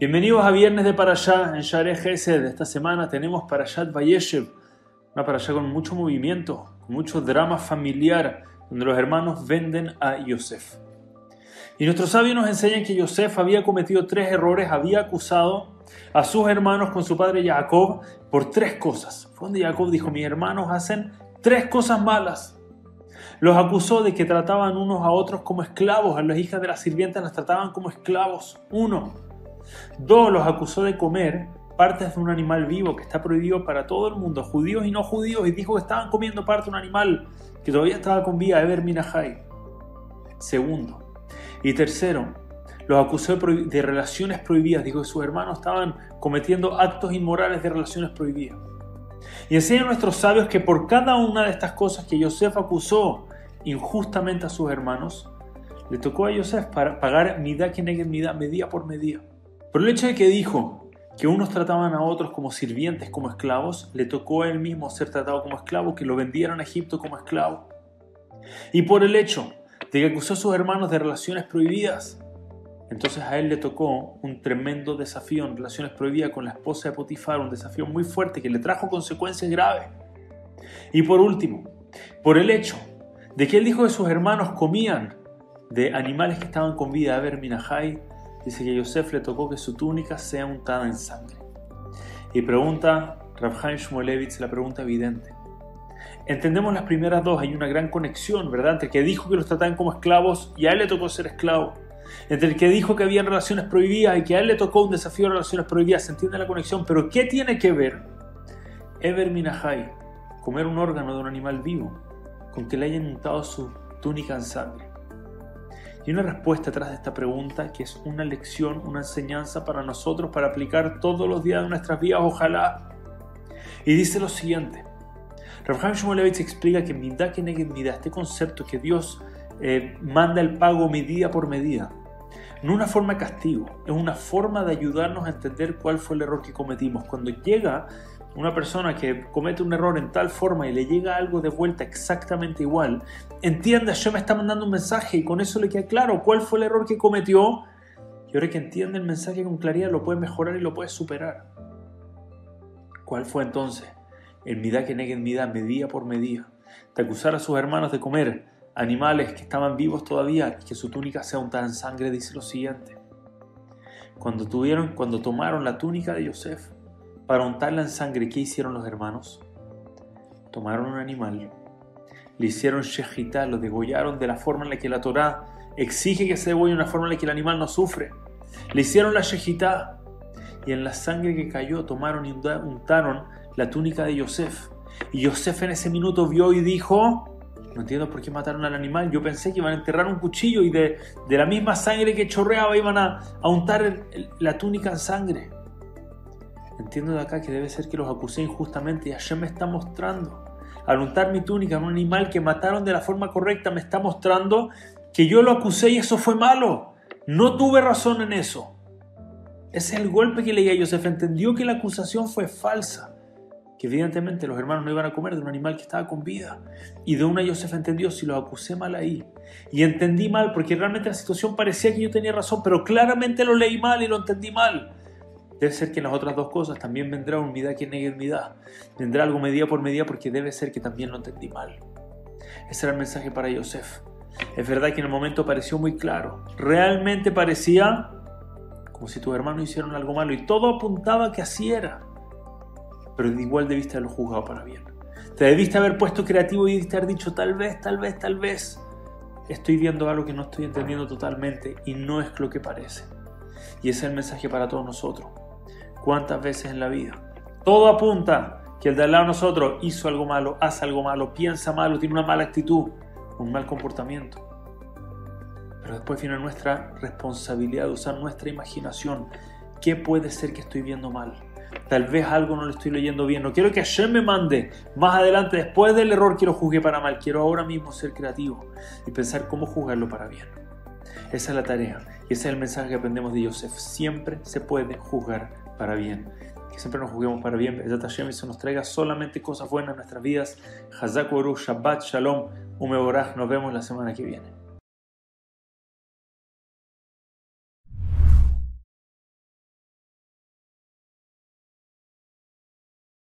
Bienvenidos a Viernes de Parashá en Share de Esta semana tenemos Parashat Vayeshev, una Parashá con mucho movimiento, con mucho drama familiar, donde los hermanos venden a Yosef. Y nuestros sabios nos enseñan que Yosef había cometido tres errores, había acusado a sus hermanos con su padre Jacob por tres cosas. Fue donde Jacob dijo, mis hermanos hacen tres cosas malas. Los acusó de que trataban unos a otros como esclavos, a las hijas de las sirvientas las trataban como esclavos. Uno. Dos, los acusó de comer partes de un animal vivo que está prohibido para todo el mundo, judíos y no judíos, y dijo que estaban comiendo parte de un animal que todavía estaba con vida, Eber Minahai. Segundo. Y tercero, los acusó de, relaciones prohibidas, dijo que sus hermanos estaban cometiendo actos inmorales de relaciones prohibidas. Y enseñan nuestros sabios que por cada una de estas cosas que Yosef acusó injustamente a sus hermanos, le tocó a Yosef pagar midá que neguen midá, medida por medida. Por el hecho de que dijo que unos trataban a otros como sirvientes, como esclavos, le tocó a él mismo ser tratado como esclavo, que lo vendieran a Egipto como esclavo. Y por el hecho de que acusó a sus hermanos de relaciones prohibidas, entonces a él le tocó un tremendo desafío en relaciones prohibidas con la esposa de Potifar, un desafío muy fuerte que le trajo consecuencias graves. Y por último, por el hecho de que él dijo que sus hermanos comían de animales que estaban con vida, a ver, Minahai, dice que Yosef le tocó que su túnica sea untada en sangre. Y pregunta, Rabhaim Shmulevitz, la pregunta evidente. Entendemos las primeras dos, hay una gran conexión, ¿verdad? Entre que dijo que los trataban como esclavos y a él le tocó ser esclavo. Entre el que dijo que había relaciones prohibidas y que a él le tocó un desafío de relaciones prohibidas, se entiende la conexión, pero ¿qué tiene que ver Eber Minahai, comer un órgano de un animal vivo, con que le hayan untado su túnica en sangre? Y una respuesta atrás de esta pregunta que es una lección, una enseñanza para nosotros para aplicar todos los días de nuestras vidas, ojalá. Y dice lo siguiente. Rafael Shmulevitz explica que Midah que Midah, este concepto que Dios eh, manda el pago medida por medida, no una forma de castigo, es una forma de ayudarnos a entender cuál fue el error que cometimos. Cuando llega una persona que comete un error en tal forma y le llega algo de vuelta exactamente igual, entiende, yo me está mandando un mensaje y con eso le queda claro cuál fue el error que cometió y ahora que entiende el mensaje con claridad lo puede mejorar y lo puede superar. ¿Cuál fue entonces? El midá que neguen midá, medida por medida, de acusar a sus hermanos de comer animales que estaban vivos todavía y que su túnica sea untada en sangre, dice lo siguiente. Cuando tuvieron, cuando tomaron la túnica de Yosef, para untarla en sangre, ¿qué hicieron los hermanos? Tomaron un animal, le hicieron shejitá, lo degollaron de la forma en la que la Torá exige que se degolle, una forma en la que el animal no sufre. Le hicieron la shejitá y en la sangre que cayó tomaron y untaron la túnica de Yosef. Y Yosef en ese minuto vio y dijo, no entiendo por qué mataron al animal. Yo pensé que iban a enterrar un cuchillo y de, la misma sangre que chorreaba iban a, untar la túnica en sangre. Entiendo de acá que debe ser que los acusé injustamente y Hashem me está mostrando. Al untar mi túnica en un animal que mataron de la forma correcta, me está mostrando que yo lo acusé y eso fue malo. No tuve razón en eso. Ese es el golpe que leía Yosef. Entendió que la acusación fue falsa. Que evidentemente los hermanos no iban a comer de un animal que estaba con vida. Y de una Yosef entendió si lo acusé mal ahí. Y entendí mal porque realmente la situación parecía que yo tenía razón, pero claramente lo leí mal y lo entendí mal. Debe ser que en las otras dos cosas también vendrá un midá que negue midá. Vendrá algo medida por medida porque debe ser que también lo entendí mal. Ese era el mensaje para Yosef. Es verdad que en el momento pareció muy claro. Realmente parecía como si tus hermanos hicieron algo malo y todo apuntaba que así era. Pero igual debiste haberlo juzgado para bien. Te debiste haber puesto creativo y debiste haber dicho tal vez, tal vez, tal vez. Estoy viendo algo que no estoy entendiendo totalmente y no es lo que parece. Y ese es el mensaje para todos nosotros. ¿Cuántas veces en la vida? Todo apunta que el de al lado de nosotros hizo algo malo, hace algo malo, piensa malo, tiene una mala actitud, un mal comportamiento. Pero después viene nuestra responsabilidad de usar nuestra imaginación. ¿Qué puede ser que estoy viendo mal? Tal vez algo no le estoy leyendo bien. No quiero que ayer me mande más adelante, después del error que lo juzgué para mal. Quiero ahora mismo ser creativo y pensar cómo juzgarlo para bien. Esa es la tarea y ese es el mensaje que aprendemos de Joseph. Siempre se puede juzgar para bien. Que siempre nos juguemos para bien. Bezat Hashem y se nos traiga solamente cosas buenas en nuestras vidas. Hazak Shabbat Shalom, Umeborah. Nos vemos la semana que viene.